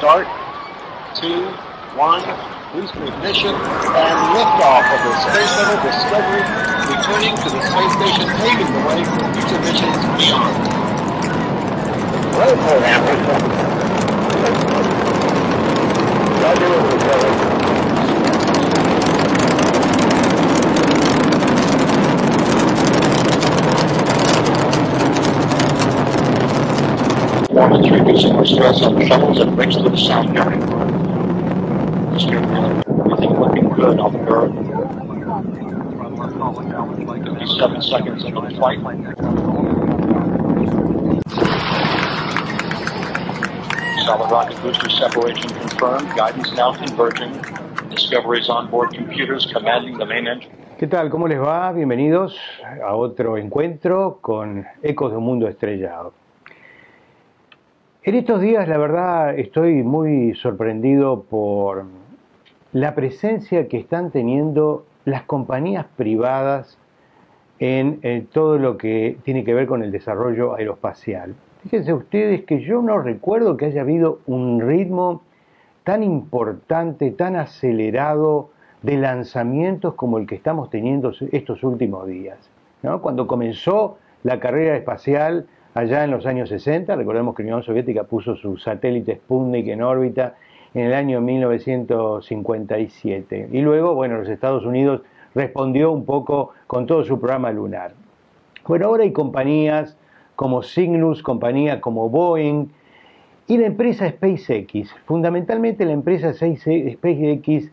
start. Two, one, boost ignition, and liftoff of the Space Shuttle Discovery, returning to the space station, paving the way for future missions beyond. Performance reducing our stress on the and brings to the sound. Everything looking good on the Earth. 57 seconds into the flight. Solid rocket booster separation confirmed. Guidance now converging. Discoveries on board computers commanding the main engine. ¿Qué tal? ¿Cómo les va? Bienvenidos a otro encuentro con Ecos de un Mundo Estrellado. En estos días, la verdad, estoy muy sorprendido por la presencia que están teniendo las compañías privadas en, todo lo que tiene que ver con el desarrollo aeroespacial. Fíjense ustedes que yo no recuerdo que haya habido un ritmo tan importante, tan acelerado de lanzamientos como el que estamos teniendo estos últimos días. Cuando comenzó la carrera espacial allá en los años 60, recordemos que la Unión Soviética puso su satélite Sputnik en órbita en el año 1957. Y luego, bueno, los Estados Unidos respondió un poco con todo su programa lunar. Bueno, ahora hay compañías como Cygnus, compañía como Boeing y la empresa SpaceX. Fundamentalmente la empresa SpaceX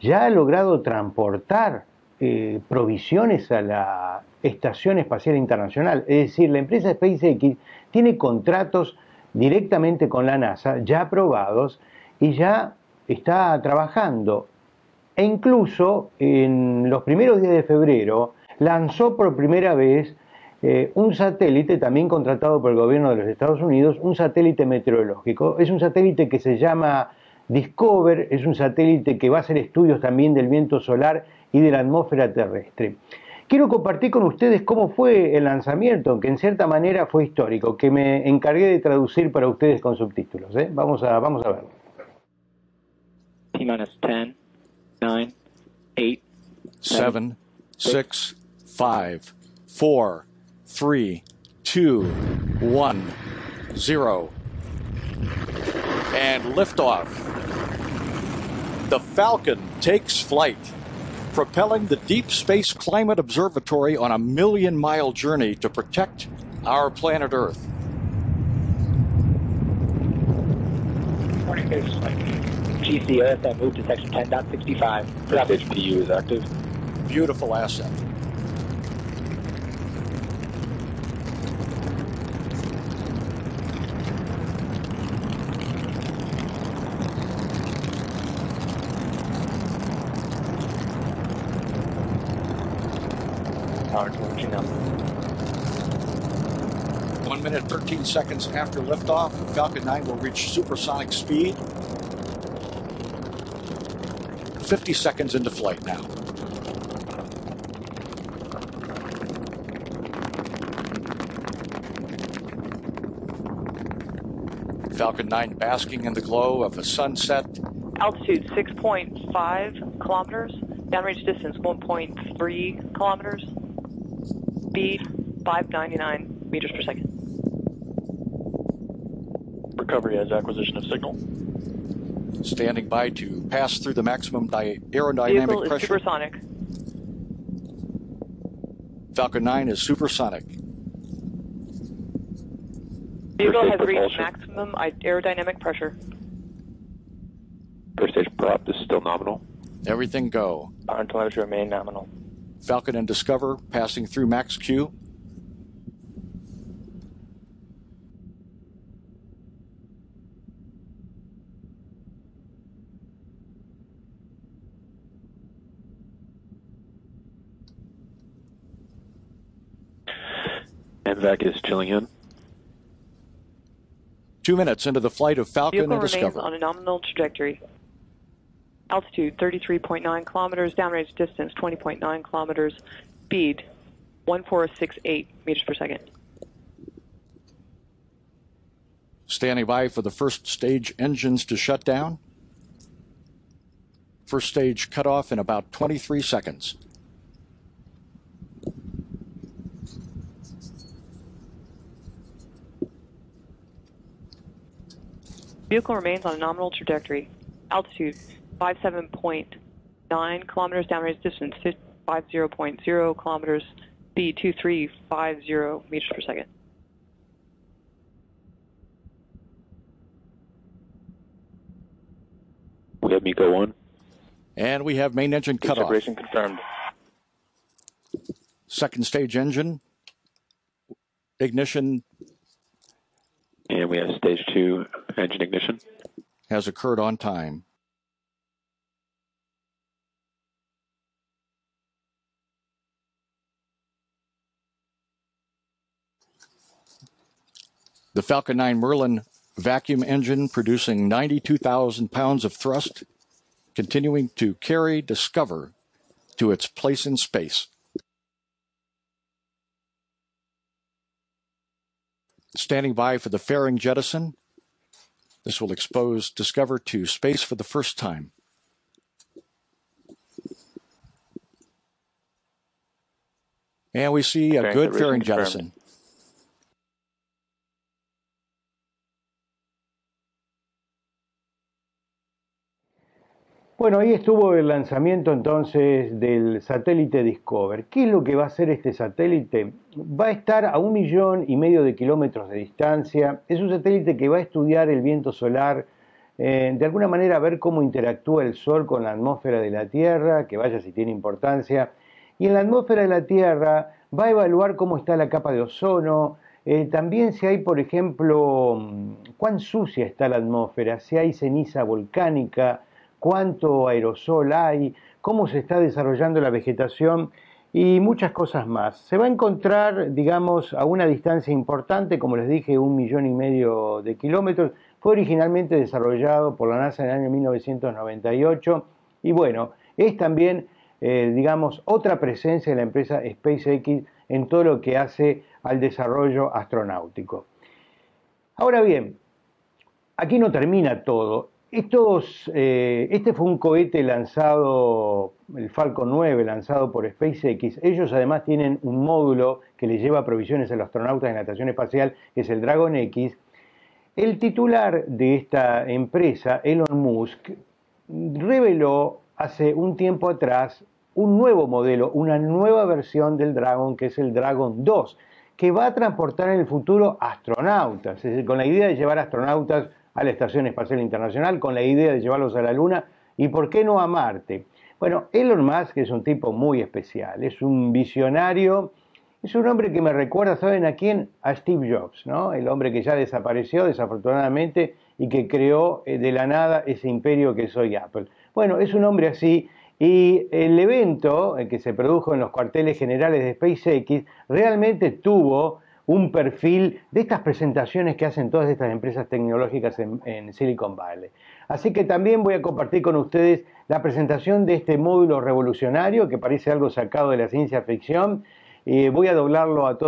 ya ha logrado transportar eh, provisiones a la Estación Espacial Internacional. Es decir, la empresa SpaceX tiene contratos directamente con la NASA ya aprobados y ya está trabajando. E incluso en los primeros días de febrero lanzó por primera vez eh, un satélite también contratado por el gobierno de los Estados Unidos, un satélite meteorológico. Es un satélite que se llama Discover, es un satélite que va a hacer estudios también del viento solar y de la atmósfera terrestre. Quiero compartir con ustedes cómo fue el lanzamiento, que en cierta manera fue histórico, que me encargué de traducir para ustedes con subtítulos. ¿eh? Vamos, a, vamos a verlo. T-minus 10, 9, 8, 7, 6, 5, 4, 3, 2, 1, 0. And liftoff. The Falcon takes flight, propelling the Deep Space Climate Observatory on a million mile journey to protect our planet Earth. Morning, Space Flight. GC to section 10.65. First stage PU is active. Beautiful asset. Power to launching up. One minute, 13 seconds after liftoff, Falcon 9 will reach supersonic speed. 50 seconds into flight now. Falcon 9 basking in the glow of a sunset. Altitude 6.5 kilometers. Downrange distance 1.3 kilometers. Speed 599 meters per second. Recovery as acquisition of signal. Standing by to pass through the maximum di- aerodynamic Vehicle is pressure. supersonic. Falcon 9 is supersonic. Vehicle has reached maximum aerodynamic pressure. First stage prop is still nominal. Everything go. Power and telemetry remain nominal. Falcon and Discover passing through max Q. MVAC is chilling. Two minutes into the flight of Falcon Vehicle and remains Discover. on a nominal trajectory. Altitude 33.9 kilometers. Downrange distance 20.9 kilometers. Speed 1468 meters per second. Standing by for the first stage engines to shut down. First stage cut off in about 23 seconds. Vehicle remains on a nominal trajectory. Altitude 57.9 kilometers, downrange distance 50.0 kilometers, speed 2350 meters per second. We have MECO 1. And we have main engine cut off. Separation confirmed. Second stage engine. Ignition And we have stage 2 engine ignition. has occurred on time. The Falcon 9 Merlin vacuum engine producing 92,000 pounds of thrust, continuing to carry Discover to its place in space. Standing by for the fairing jettison. This will expose Discover to space for the first time. And we see a good fairing jettison. Bueno, ahí estuvo el lanzamiento entonces del satélite Discover. ¿Qué es lo que va a hacer este satélite? Va a estar a un millón y medio de kilómetros de distancia. Es un satélite que va a estudiar el viento solar, eh, de alguna manera ver cómo interactúa el Sol con la atmósfera de la Tierra, que vaya si tiene importancia. Y en la atmósfera de la Tierra va a evaluar cómo está la capa de ozono, eh, también si hay, por ejemplo, mm, cuán sucia está la atmósfera, si hay ceniza volcánica, cuánto aerosol hay, cómo se está desarrollando la vegetación y muchas cosas más. Se va a encontrar, digamos, a una distancia importante, como les dije, un millón y medio de kilómetros. Fue originalmente desarrollado por la NASA en el año 1998 y bueno, es también, eh, digamos, otra presencia de la empresa SpaceX en todo lo que hace al desarrollo astronáutico. Ahora bien, aquí no termina todo. Estos, eh, este fue un cohete lanzado, el Falcon 9, lanzado por SpaceX. Ellos además tienen un módulo que les lleva provisiones a los astronautas en la estación espacial, que es el Dragon X. El titular de esta empresa, Elon Musk, reveló hace un tiempo atrás un nuevo modelo, una nueva versión del Dragon, que es el Dragon 2, que va a transportar en el futuro astronautas, es decir, con la idea de llevar astronautas a la Estación Espacial Internacional, con la idea de llevarlos a la Luna y, ¿por qué no, a Marte? Bueno, Elon Musk es un tipo muy especial, es un visionario, es un hombre que me recuerda, ¿saben a quién? A Steve Jobs, ¿no? El hombre que ya desapareció desafortunadamente y que creó eh, de la nada ese imperio que soy Apple. Bueno, es un hombre así y el evento eh, que se produjo en los cuarteles generales de SpaceX realmente tuvo un perfil de estas presentaciones que hacen todas estas empresas tecnológicas en, Silicon Valley. Así que también voy a compartir con ustedes la presentación de este módulo revolucionario que parece algo sacado de la ciencia ficción. Eh, voy a doblarlo a,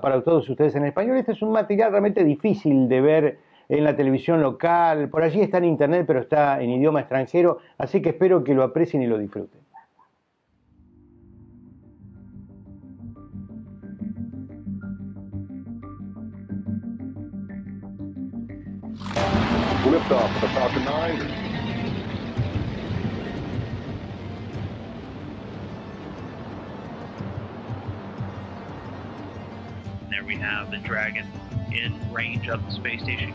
para todos ustedes en español. Este es un material realmente difícil de ver en la televisión local. Por allí está en internet, pero está en idioma extranjero. Así que espero que lo aprecien y lo disfruten. Liftoff of the Falcon 9. There we have the Dragon in range of the space station.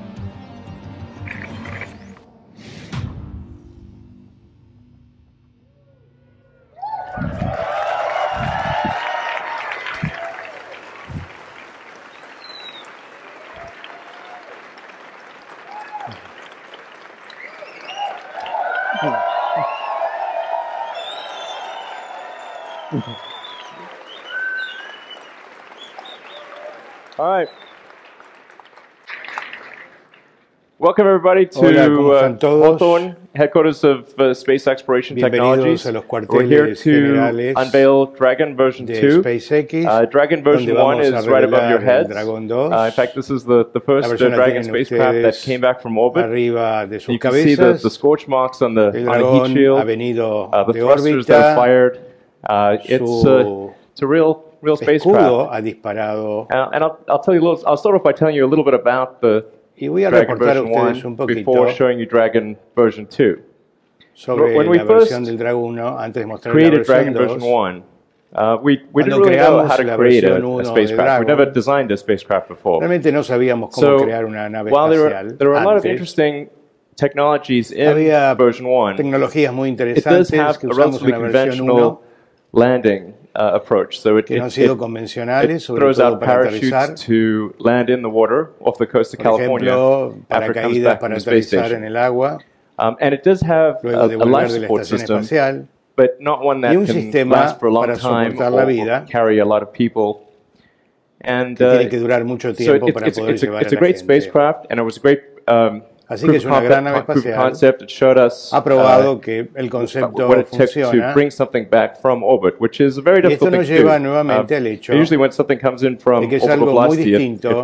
Welcome everybody to Hola, uh. Hawthorne, headquarters of uh, Space Exploration Technologies. a los We're here to unveil Dragon version 2. SpaceX, Uh, Dragon version 1 is right above your heads. Dragon 2. Uh, in fact, this is the, the first uh, Dragon spacecraft that came back from orbit. arriba de sus You can see the, the scorch marks on the, on the heat shield, uh, the thrusters that are fired. Uh, it's, uh, it's a real, real spacecraft. and I'll, I'll tell you a little, I'll start off by telling you a little bit about the Y voy a Dragon reportar a version ustedes 1 un poquito before showing you Dragon version 2. sobre when we la versión del Dragon 1 antes de mostrar la versión Dragon 2. version 1, uh, we, didn't really know how to la create a, versión a 1 de spacecraft. We never designed a spacecraft before. Realmente no sabíamos cómo So, crear una nave while there are a lot of interesting technologies in version 1, tecnologías muy it does interesantes have que a usamos relatively la versión 1 conventional landing uh, approach. So it, que no han it, sido it, convencionales, it sobre throws todo out para aterrizar. parachutes to land in the water off the coast of Por California ejemplo, after it comes paracaídas back from para the space aterrizar en station. el agua, Um, and it does have luego a, de a volver life de la support estación system, espacial, but not one that y un can sistema last for a long para time soportar or, la or vida carry a lot of people. And que uh, tiene que durar mucho so tiempo it- para it's, poder it's, a, llevar it's a a la great gente. spacecraft, and it was a great um, Así que es una gran nave espacial. ha probado uh, que el concepto funciona. do. esto nos lleva nuevamente al uh, hecho de que es algo muy distinto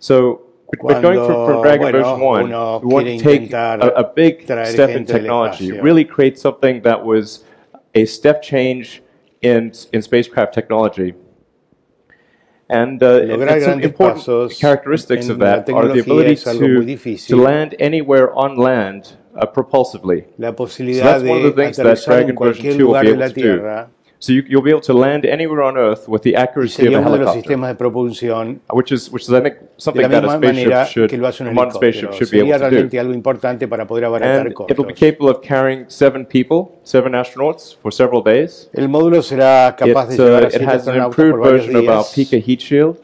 So, Cuando, but going from, from Dragon Version 1, we want to take a, a big step in technology, really create something that was a step change in, in spacecraft technology. And uh, and some important characteristics of that are the ability es algo muy to, to land anywhere on land uh, propulsively. So that's one of the things that Dragon version cualquier 2 will be able to do. So you, you'll be able to land anywhere on Earth with the accuracy of a uno de los helicopter, which is, which is I think, something that a spaceship should, que lo hace un a modern spaceship should be able to do. algo importante para poder And it'll be capable of carrying seven people, seven astronauts, for several days. El módulo será capaz de It, llevar uh, a it has an improved version of our. Pika heat shield.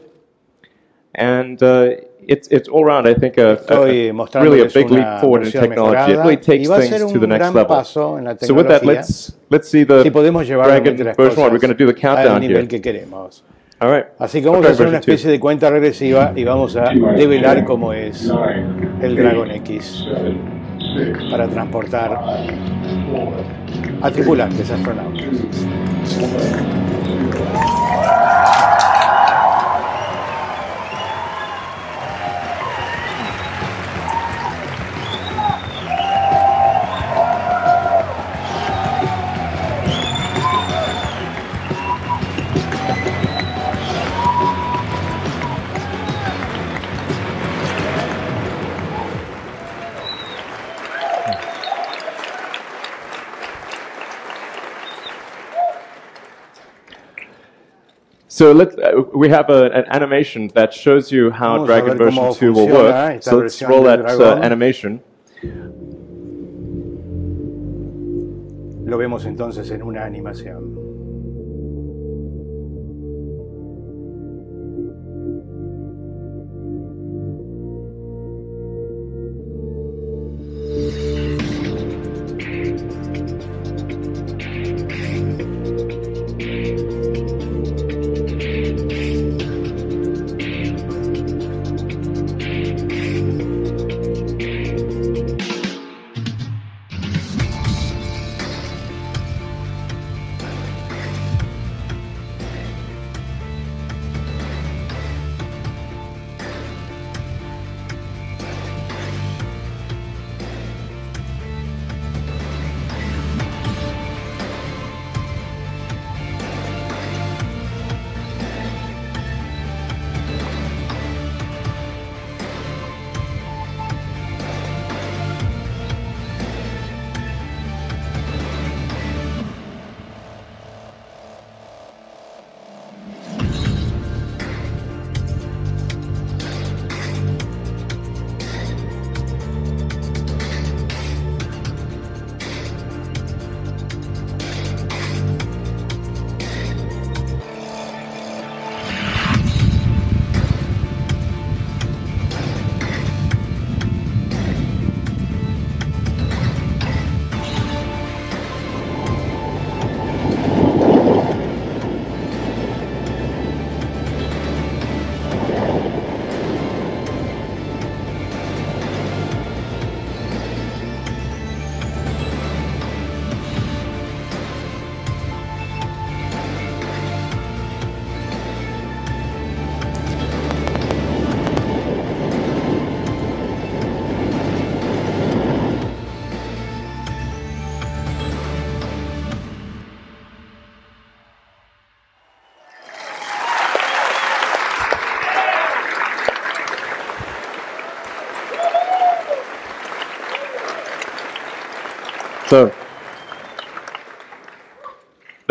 And uh, it's, it's all around, I think, a, a, a really a big leap forward in technology. It really takes things to un the next level. paso en la So with that, tecnología let's, let's see the si podemos llevar Dragon version 1. We're going to do the countdown here. que. All right. Así que vamos a hacer una version 2. especie de cuenta regresiva y vamos a develar cómo es el Dragon X para transportar a tripulantes astronautas. So let's, uh, we have a, an animation that shows you how Vamos Dragon version 2 will work. So let's roll that uh, animation. Lo vemos entonces en una animación.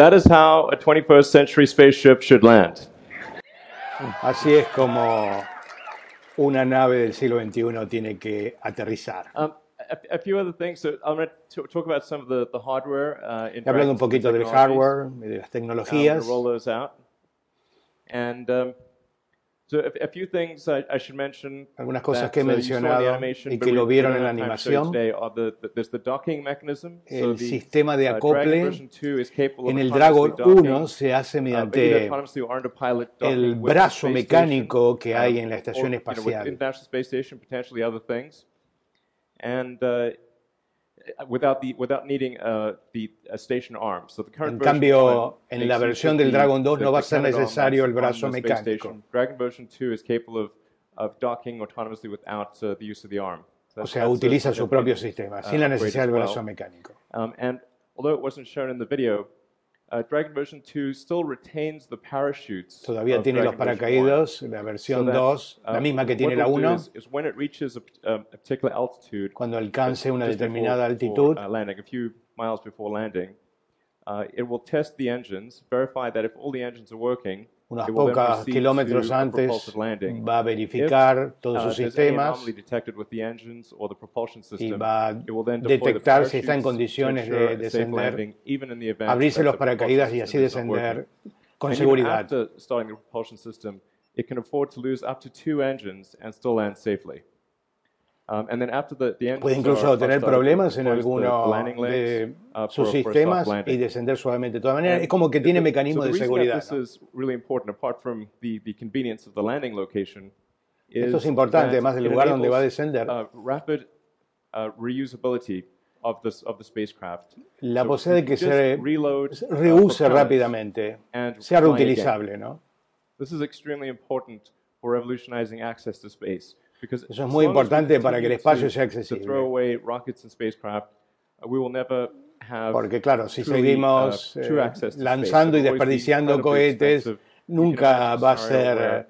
That is how a 21st century spaceship should land. Así es como una nave del siglo XXI tiene que aterrizar. Um, a, a few other things. So I'm going to talk about some of the, the hardware uh, in Hablando un poquito del hardware, de las tecnologías. roll those out. And um, so a, a few things I, I should mention. Algunas cosas that, que he uh, mencionado y que lo vieron en la animación. today are the, the, there's the docking mechanism. So El sistema de uh, acople Dragon version 2 is capable en of el Dragon autonomously 1 docking, se hace uh, mediante el brazo mecánico que hay uh, en la estación espacial. And uh, without the without needing uh, the a station arm. So the current En cambio, en la versión del Dragon 2 the- no va a ser necesario el brazo mecánico. Dragon version 2 is capable of, of docking autonomously without uh, the use of the arm. So O sea, a utiliza su propio sistema, sin uh, la upgrade necesidad del brazo mecánico. Um, and although it wasn't shown in the video, uh, Dragon version 2 still retains the parachutes. Todavía tiene los Dragon 1. paracaídos, la So versión that, 2, uh, la misma que tiene la we'll do 1, is, is when it reaches a, a, a particular altitude, cuando alcance una determinada altitud, uh, landing, a few miles before landing, uh, it will test the engines, verify that if all the engines are working, pocos proceed kilómetros antes, va a verificar If, todos uh, sus sistemas y va a detectar si está en condiciones de descender, abrirse los paracaídas y así descender con seguridad. Um, and then after the, the Puede incluso tener problemas en alguno de uh, sus sistemas y descender suavemente de todas maneras. Es como que tiene mecanismos de seguridad. ¿no? this is really important, apart from the, the convenience of the landing location, is Esto es importante, además del lugar donde va a descender. uh, rapid uh, reusability of, this, of the spacecraft. La posibilidad de que se reload, reuse rápidamente, and sea reutilizable, ¿no? This is extremely important for revolutionizing access to space. Because Eso es muy importante para que el espacio sea accesible. throw away rockets and spacecraft, uh, we will never have Porque claro, si seguimos uh, true eh, lanzando y desperdiciando cohetes, nunca va a ser,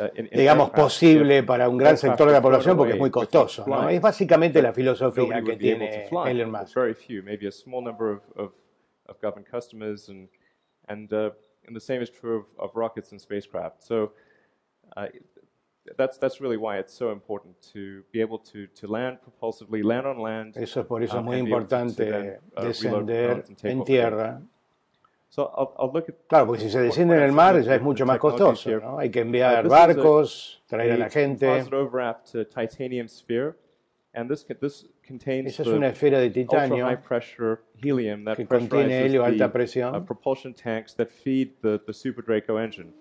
uh, digamos, posible para un gran sector de la población porque es muy costoso. ¿no? Es básicamente la filosofía que tiene. Elon Musk. Very few, maybe a small number of, of, of government customers, and and uh, and the same is true of, of rockets and spacecraft. So uh, that's that's really why it's so important to be able to to land propulsively, land on land. Eso es por eso es um, muy importante then, uh, descender en tierra. So I'll, I'll look at Claro, porque si se desciende en el mar ya es mucho más costoso. Hay que Uh, enviar a- barcos, traer a la gente. composite overwrapped titanium sphere, and this co- this contains Esa es una esfera de titanio helium that que contiene helio alta the, presión. uh, propulsion tanks that feed the, the Super Draco engine.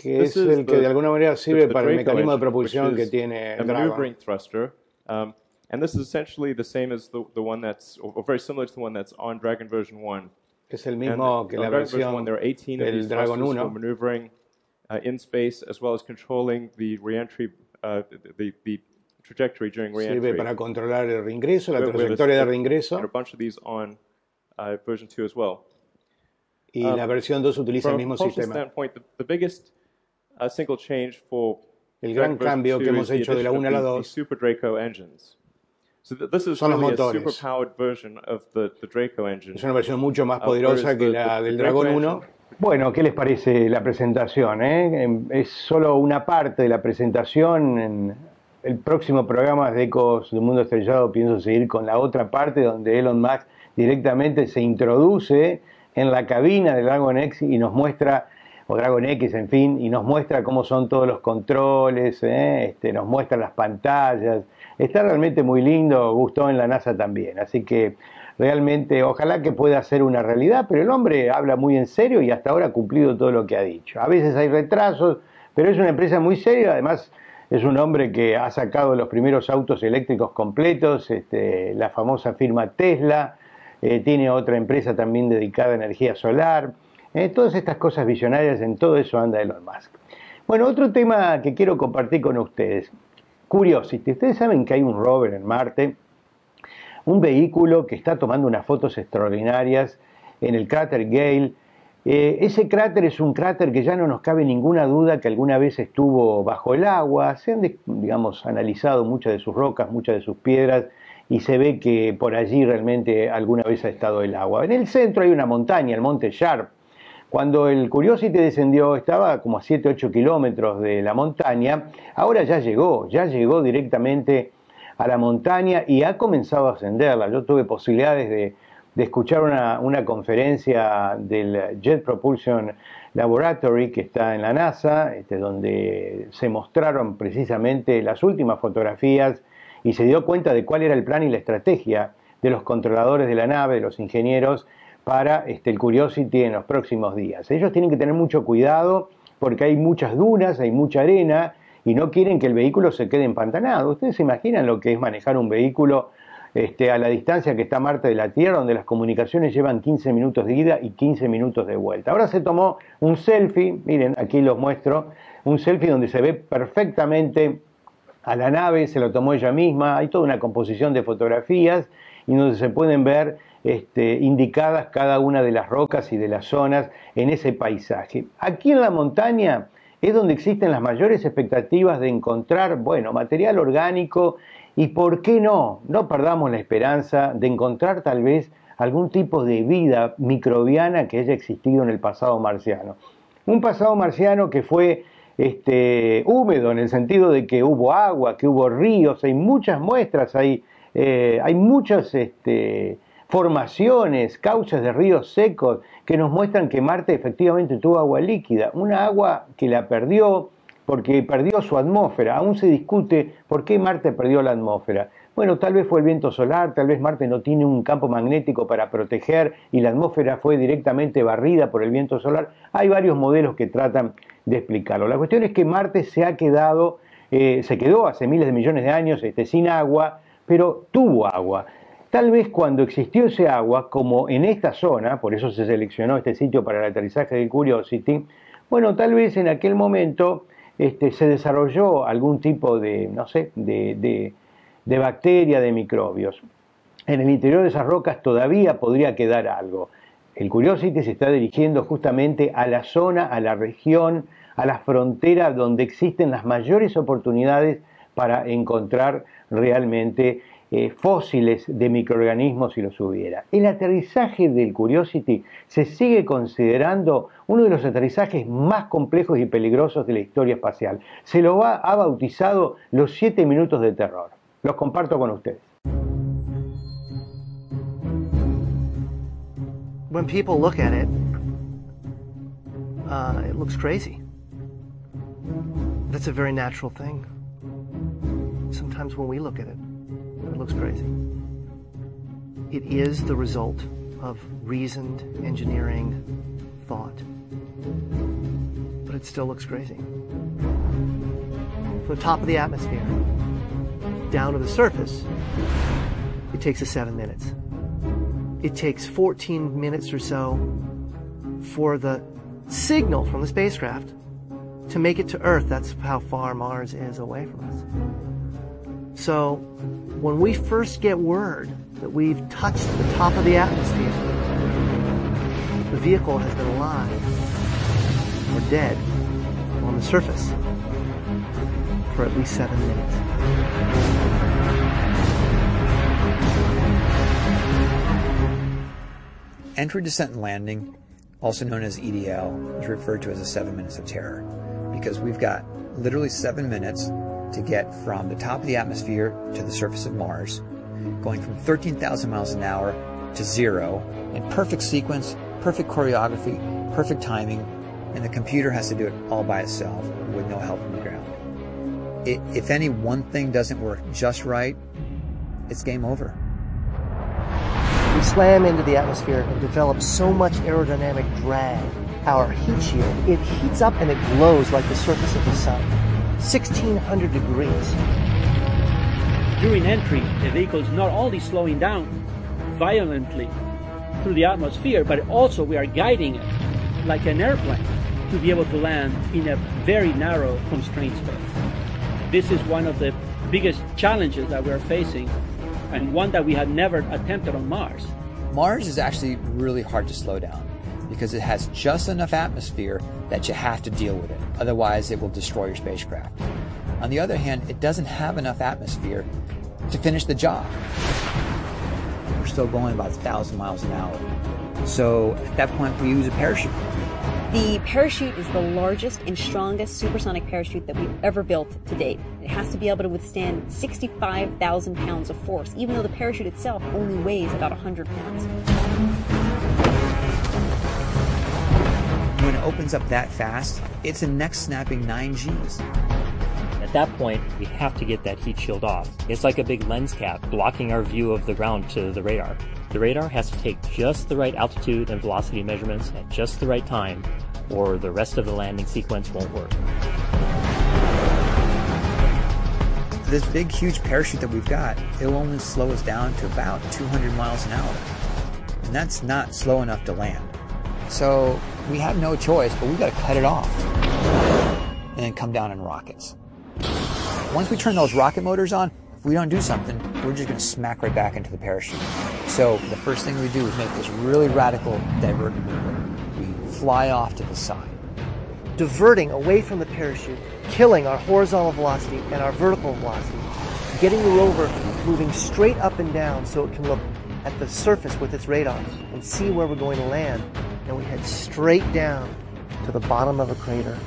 Que This es el que the- de alguna manera sirve the para el mecanismo de propulsión que tiene a Dragon. thruster. Um, and this is essentially the same as the, the one that's, or, or very similar to the one that's on Dragon version 1. Es el And mismo que la Dragon version 1, versión there are 18 of del Dragon thrusters 1. for maneuvering uh, in space, as well as controlling the reentry, uh, the, the trajectory during Sirve reentry. para controlar el reingreso, la trayectoria de and a reingreso. bunch of these on uh, version 2 as well. Y um, la versión 2 utiliza el mismo sistema. standpoint, the, the biggest single change for El gran cambio 2 que hemos hecho de la addition 1 a la of the- 2 the Super Draco engines. So th- this is Son los really a motores. super-powered version of the, the Draco engine. es una versión mucho más Uh, poderosa que the- la del Dragon Draco 1. engine- Bueno, ¿qué les parece la presentación? eh? Em, Es solo una parte de la presentación. En el próximo programa de Ecos del Mundo Estrellado pienso seguir con la otra parte donde Elon Musk directamente se introduce en la cabina del Dragon X y nos muestra, o Dragon X, en fin, y nos muestra cómo son todos los controles, eh, este, nos muestra las pantallas. Está realmente muy lindo, gustó en la NASA también. Así que realmente ojalá que pueda ser una realidad, pero el hombre habla muy en serio y hasta ahora ha cumplido todo lo que ha dicho. A veces hay retrasos, pero es una empresa muy seria, además es un hombre que ha sacado los primeros autos eléctricos completos, este, la famosa firma Tesla, eh, tiene otra empresa también dedicada a energía solar, eh, todas estas cosas visionarias, en todo eso anda Elon Musk. Bueno, otro tema que quiero compartir con ustedes, Curiosity, ustedes saben que hay un rover en Marte, un vehículo que está tomando unas fotos extraordinarias en el cráter Gale. Eh, ese cráter es un cráter que ya no nos cabe ninguna duda que alguna vez estuvo bajo el agua. Se han, digamos, analizado muchas de sus rocas, muchas de sus piedras y se ve que por allí realmente alguna vez ha estado el agua. En el centro hay una montaña, el monte Sharp. Cuando el Curiosity descendió estaba como a 7, 8 kilómetros de la montaña, ahora ya llegó, ya llegó directamente a la montaña y ha comenzado a ascenderla. Yo tuve posibilidades de, escuchar una, una, conferencia del Jet Propulsion Laboratory que está en la NASA, este, donde se mostraron precisamente las últimas fotografías y se dio cuenta de cuál era el plan y la estrategia de los controladores de la nave, de los ingenieros, para este, el Curiosity en los próximos días. Ellos tienen que tener mucho cuidado porque hay muchas dunas, hay mucha arena y no quieren que el vehículo se quede empantanado. Ustedes se imaginan lo que es manejar un vehículo este, a la distancia que está Marte de la Tierra, donde las comunicaciones llevan 15 minutos de ida y 15 minutos de vuelta. Ahora se tomó un selfie, miren, aquí los muestro, un selfie donde se ve perfectamente a la nave, se lo tomó ella misma, hay toda una composición de fotografías y donde se pueden ver este, indicadas cada una de las rocas y de las zonas en ese paisaje. Aquí en la montaña es donde existen las mayores expectativas de encontrar, bueno, material orgánico y, ¿por qué no? No perdamos la esperanza de encontrar tal vez algún tipo de vida microbiana que haya existido en el pasado marciano. Un pasado marciano que fue este, húmedo en el sentido de que hubo agua, que hubo ríos, hay muchas muestras, hay, eh, hay muchas este, formaciones, cauchas de ríos secos que nos muestran que Marte efectivamente tuvo agua líquida, una agua que la perdió porque perdió su atmósfera. Aún se discute por qué Marte perdió la atmósfera. Bueno, tal vez fue el viento solar, tal vez Marte no tiene un campo magnético para proteger y la atmósfera fue directamente barrida por el viento solar. Hay varios modelos que tratan de explicarlo. La cuestión es que Marte se ha quedado, eh, se quedó hace miles de millones de años este, sin agua, pero tuvo agua. Tal vez cuando existió ese agua, como en esta zona, por eso se seleccionó este sitio para el aterrizaje del Curiosity, bueno, tal vez en aquel momento este, se desarrolló algún tipo de, no sé, de de bacteria, de microbios. En el interior de esas rocas todavía podría quedar algo. El Curiosity se está dirigiendo justamente a la zona, a la región, a la frontera donde existen las mayores oportunidades para encontrar realmente eh, fósiles de microorganismos si los hubiera. El aterrizaje del Curiosity se sigue considerando uno de los aterrizajes más complejos y peligrosos de la historia espacial. Se lo ha bautizado los siete minutos de terror. Los comparto con ustedes. When people look at it, uh, it looks crazy. That's a very natural thing. Sometimes when we look at it, it looks crazy. It is the result of reasoned engineering thought. But it still looks crazy. From the top of the atmosphere, down to the surface, it takes us seven minutes. It takes 14 minutes or so for the signal from the spacecraft to make it to Earth. That's how far Mars is away from us. So when we first get word that we've touched the top of the atmosphere, the vehicle has been alive or dead on the surface for at least seven minutes. Entry, descent, and landing, also known as EDL, is referred to as the seven minutes of terror because we've got literally seven minutes to get from the top of the atmosphere to the surface of Mars, going from 13,000 miles an hour to zero in perfect sequence, perfect choreography, perfect timing, and the computer has to do it all by itself with no help from the ground. It, if any one thing doesn't work just right, it's game over. We slam into the atmosphere and develop so much aerodynamic drag. Our heat shield, it heats up and it glows like the surface of the sun. 1600 degrees. During entry, the vehicle is not only slowing down violently through the atmosphere, but also we are guiding it like an airplane to be able to land in a very narrow constrained space. This is one of the biggest challenges that we're facing and one that we had never attempted on Mars. Mars is actually really hard to slow down because it has just enough atmosphere that you have to deal with it. Otherwise, it will destroy your spacecraft. On the other hand, it doesn't have enough atmosphere to finish the job. We're still going about 1,000 miles an hour. So at that point, we use a parachute. The parachute is the largest and strongest supersonic parachute that we've ever built to date. It has to be able to withstand 65,000 pounds of force, even though the parachute itself only weighs about 100 pounds. Opens up that fast, it's a neck snapping 9 Gs. At that point, we have to get that heat shield off. It's like a big lens cap blocking our view of the ground to the radar. The radar has to take just the right altitude and velocity measurements at just the right time, or the rest of the landing sequence won't work. This big, huge parachute that we've got, it'll only slow us down to about 200 miles an hour. And that's not slow enough to land. So we have no choice, but we've got to cut it off and then come down in rockets. Once we turn those rocket motors on, if we don't do something, we're just going to smack right back into the parachute. So the first thing we do is make this really radical divert maneuver. We fly off to the side. Diverting away from the parachute, killing our horizontal velocity and our vertical velocity, getting the rover moving straight up and down so it can look at the surface with its radars and see where we're going to land. And we head straight down to the bottom of a crater,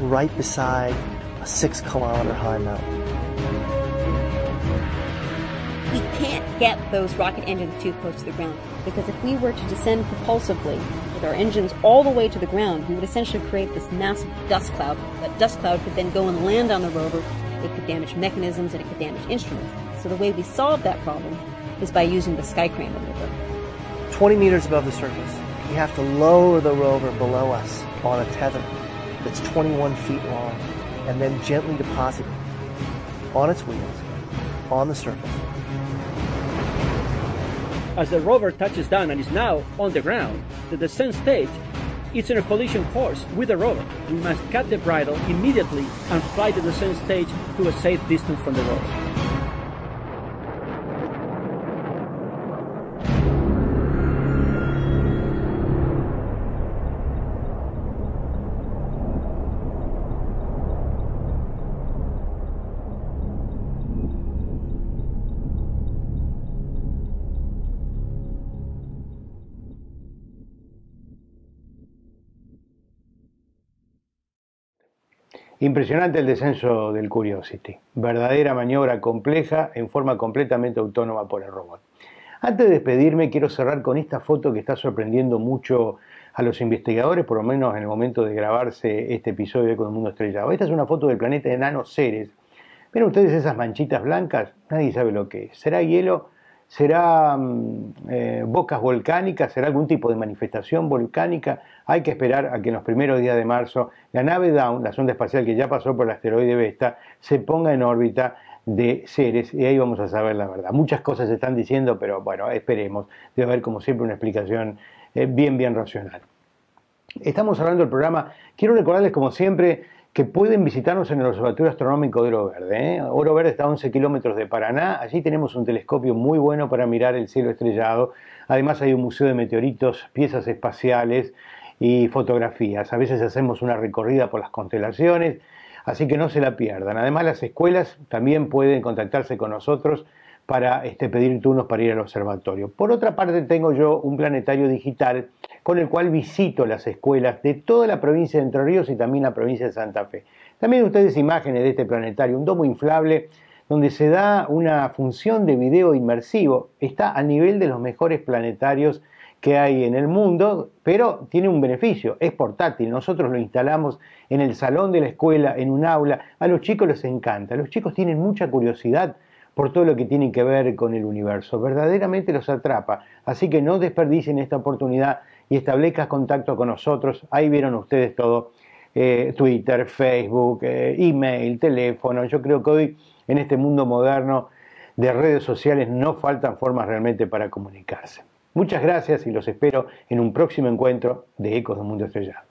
right beside a six kilometer high mountain. We can't get those rocket engines too close to the ground because if we were to descend propulsively with our engines all the way to the ground, we would essentially create this massive dust cloud. That dust cloud could then go and land on the rover. It could damage mechanisms and it could damage instruments. So the way we solve that problem is by using the sky crane maneuver. 20 meters above the surface, we have to lower the rover below us on a tether that's 21 feet long and then gently deposit it on its wheels on the surface. As the rover touches down and is now on the ground, the descent stage is in a collision course with the rover. We must cut the bridle immediately and fly the descent stage to a safe distance from the rover. Impresionante el descenso del Curiosity, verdadera maniobra compleja en forma completamente autónoma por el robot. Antes de despedirme quiero cerrar con esta foto que está sorprendiendo mucho a los investigadores, por lo menos en el momento de grabarse este episodio de Con el Mundo Estrellado. Esta es una foto del planeta enano Ceres. ¿Ven ustedes esas manchitas blancas? Nadie sabe lo que es. ¿Será hielo? ¿Será mm, eh, bocas volcánicas? ¿Será algún tipo de manifestación volcánica? Hay que esperar a que en los primeros días de marzo la nave Dawn, la sonda espacial que ya pasó por el asteroide Vesta, se ponga en órbita de Ceres y ahí vamos a saber la verdad. Muchas cosas se están diciendo, pero bueno, esperemos. Debe haber como siempre una explicación eh, bien, bien racional. Estamos hablando del programa. Quiero recordarles como siempre que pueden visitarnos en el Observatorio Astronómico de Oro Verde. ¿eh? Oro Verde está a 11 kilómetros de Paraná. Allí tenemos un telescopio muy bueno para mirar el cielo estrellado. Además hay un museo de meteoritos, piezas espaciales y fotografías. A veces hacemos una recorrida por las constelaciones, así que no se la pierdan. Además las escuelas también pueden contactarse con nosotros para este, pedir turnos para ir al observatorio. Por otra parte, tengo yo un planetario digital con el cual visito las escuelas de toda la provincia de Entre Ríos y también la provincia de Santa Fe. También ustedes imágenes de este planetario, un domo inflable donde se da una función de video inmersivo. Está a nivel de los mejores planetarios que hay en el mundo, pero tiene un beneficio, es portátil. Nosotros lo instalamos en el salón de la escuela, en un aula. A los chicos les encanta. Los chicos tienen mucha curiosidad por todo lo que tiene que ver con el universo. Verdaderamente los atrapa. Así que no desperdicien esta oportunidad y establezcan contacto con nosotros. Ahí vieron ustedes todo. Eh, Twitter, Facebook, eh, email, teléfono. Yo creo que hoy en este mundo moderno de redes sociales no faltan formas realmente para comunicarse. Muchas gracias y los espero en un próximo encuentro de Ecos del Mundo Estrellado.